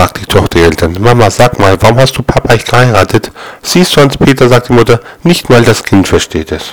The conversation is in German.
fragt die Tochter die Eltern. Mama, sag mal, warum hast du Papa nicht geheiratet? Siehst du, Hans-Peter, sagt die Mutter, nicht mal das Kind versteht es.